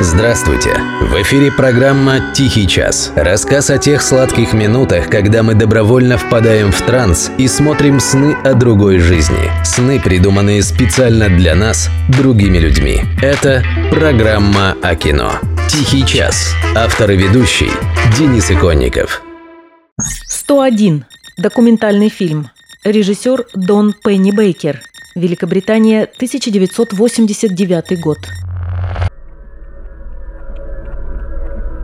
Здравствуйте! В эфире программа «Тихий час». Рассказ о тех сладких минутах, когда мы добровольно впадаем в транс и смотрим сны о другой жизни. Сны, придуманные специально для нас, другими людьми. Это программа о кино. «Тихий час». Автор и ведущий Денис Иконников. 101. Документальный фильм. Режиссер Дон Пенни Бейкер. Великобритания, 1989 год.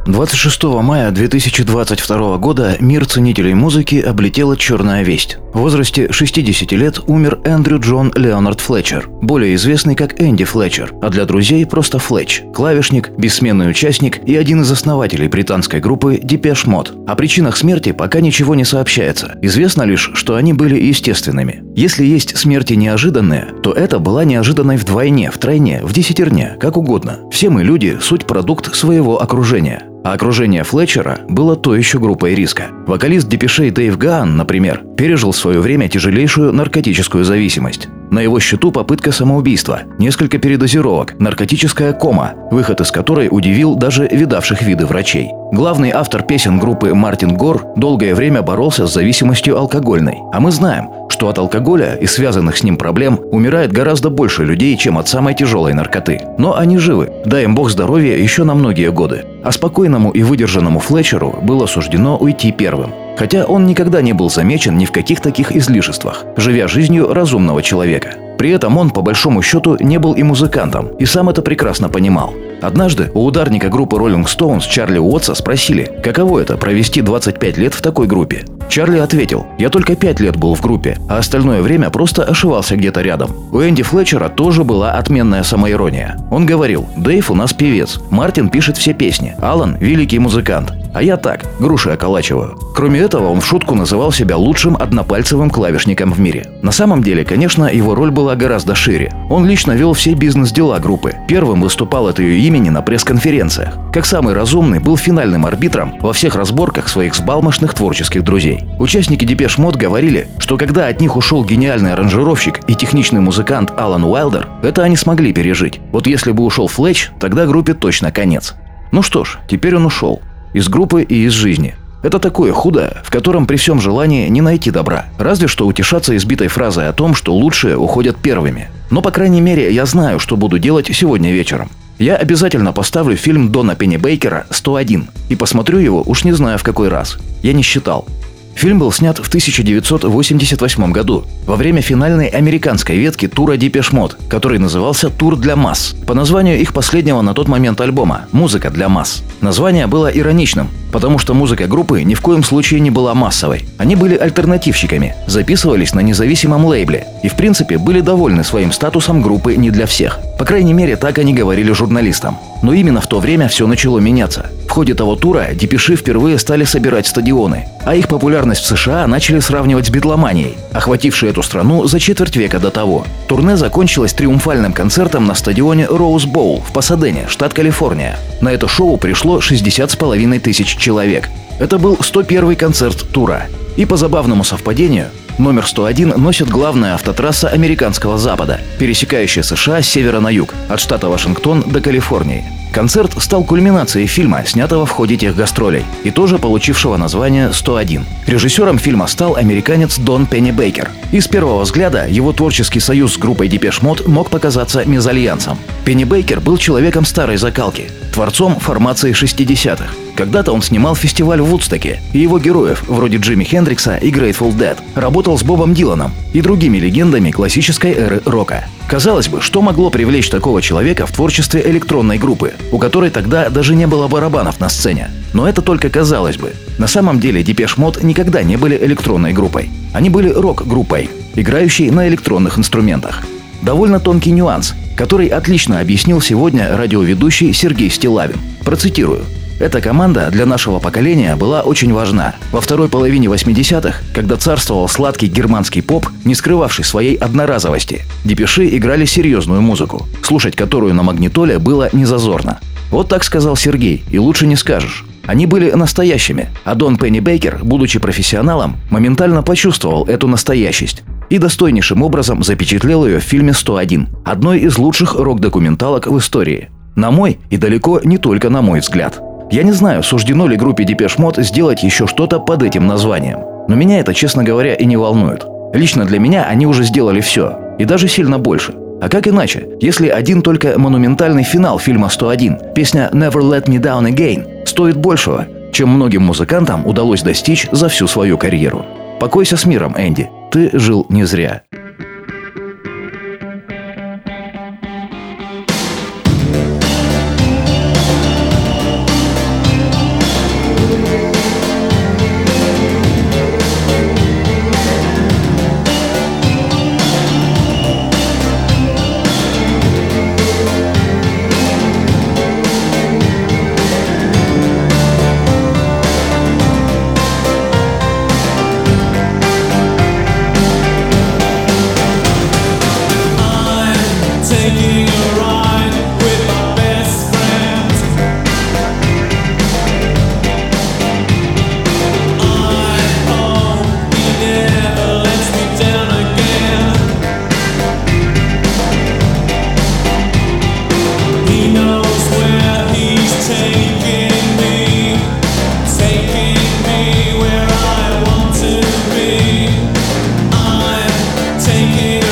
26 мая 2022 года мир ценителей музыки облетела черная весть. В возрасте 60 лет умер Эндрю Джон Леонард Флетчер, более известный как Энди Флетчер, а для друзей просто Флетч, клавишник, бессменный участник и один из основателей британской группы Depeche Mode. О причинах смерти пока ничего не сообщается. Известно лишь, что они были естественными. Если есть смерти неожиданные, то это была неожиданной вдвойне, втройне, в десятерне, как угодно. Все мы люди – суть продукт своего окружения. А окружение Флетчера было то еще группой риска. Вокалист Депешей Дэйв Гаан, например, пережил в свое время тяжелейшую наркотическую зависимость. На его счету попытка самоубийства, несколько передозировок, наркотическая кома, выход из которой удивил даже видавших виды врачей. Главный автор песен группы Мартин Гор долгое время боролся с зависимостью алкогольной. А мы знаем, что от алкоголя и связанных с ним проблем умирает гораздо больше людей, чем от самой тяжелой наркоты. Но они живы, дай им бог здоровья еще на многие годы. А спокойному и выдержанному Флетчеру было суждено уйти первым. Хотя он никогда не был замечен ни в каких таких излишествах, живя жизнью разумного человека. При этом он, по большому счету, не был и музыкантом, и сам это прекрасно понимал. Однажды у ударника группы Rolling Stones Чарли Уотса спросили, каково это провести 25 лет в такой группе. Чарли ответил, я только 5 лет был в группе, а остальное время просто ошивался где-то рядом. У Энди Флетчера тоже была отменная самоирония. Он говорил, Дэйв у нас певец, Мартин пишет все песни, Алан – великий музыкант, а я так, груши околачиваю. Кроме этого, он в шутку называл себя лучшим однопальцевым клавишником в мире. На самом деле, конечно, его роль была гораздо шире. Он лично вел все бизнес-дела группы. Первым выступал от ее имени на пресс-конференциях. Как самый разумный, был финальным арбитром во всех разборках своих взбалмошных творческих друзей. Участники Depeche Mode говорили, что когда от них ушел гениальный аранжировщик и техничный музыкант Алан Уайлдер, это они смогли пережить. Вот если бы ушел Флетч, тогда группе точно конец. Ну что ж, теперь он ушел. Из группы и из жизни. Это такое худо, в котором при всем желании не найти добра. Разве что утешаться избитой фразой о том, что лучшие уходят первыми. Но, по крайней мере, я знаю, что буду делать сегодня вечером. Я обязательно поставлю фильм Дона Пенни Бейкера «101» и посмотрю его уж не знаю в какой раз. Я не считал. Фильм был снят в 1988 году, во время финальной американской ветки тура Depeche Mode, который назывался «Тур для масс», по названию их последнего на тот момент альбома «Музыка для масс». Название было ироничным, потому что музыка группы ни в коем случае не была массовой. Они были альтернативщиками, записывались на независимом лейбле и в принципе были довольны своим статусом группы не для всех. По крайней мере, так они говорили журналистам. Но именно в то время все начало меняться. В ходе того тура депеши впервые стали собирать стадионы, а их популярность в США начали сравнивать с битломанией, охватившей эту страну за четверть века до того. Турне закончилось триумфальным концертом на стадионе Роуз Боул в Пасадене, штат Калифорния. На это шоу пришло 60 с половиной тысяч человек. Это был 101 концерт тура. И по забавному совпадению, номер 101 носит главная автотрасса американского запада, пересекающая США с севера на юг, от штата Вашингтон до Калифорнии. Концерт стал кульминацией фильма, снятого в ходе тех гастролей, и тоже получившего название «101». Режиссером фильма стал американец Донн Пеннебейкер. И с первого взгляда его творческий союз с группой Depeche Mode мог показаться мезальянсом. Пенни Бейкер был человеком старой закалки, творцом формации 60-х. Когда-то он снимал фестиваль в Вудстоке, и его героев, вроде Джимми Хендрикса и Grateful Dead, работал с Бобом Диланом и другими легендами классической эры рока. Казалось бы, что могло привлечь такого человека в творчестве электронной группы, у которой тогда даже не было барабанов на сцене. Но это только казалось бы. На самом деле Depeche Mode никогда не были электронной группой. Они были рок-группой, играющей на электронных инструментах. Довольно тонкий нюанс, который отлично объяснил сегодня радиоведущий Сергей Стилавин. Процитирую. Эта команда для нашего поколения была очень важна. Во второй половине 80-х, когда царствовал сладкий германский поп, не скрывавший своей одноразовости, депеши играли серьезную музыку, слушать которую на магнитоле было незазорно. Вот так сказал Сергей, и лучше не скажешь. Они были настоящими, а Дон Пенни Бейкер, будучи профессионалом, моментально почувствовал эту настоящесть и достойнейшим образом запечатлел ее в фильме «101», одной из лучших рок-документалок в истории – На мой и далеко не только на мой взгляд. Я не знаю, суждено ли группе Depeche Mode сделать еще что-то под этим названием. Но меня это, честно говоря, и не волнует. Лично для меня они уже сделали все. И даже сильно больше. А как иначе, если один только монументальный финал фильма «101», песня «Never Let Me Down Again» стоит большего, чем многим музыкантам удалось достичь за всю свою карьеру. Покойся с миром, Энди. Ты жил не зря. making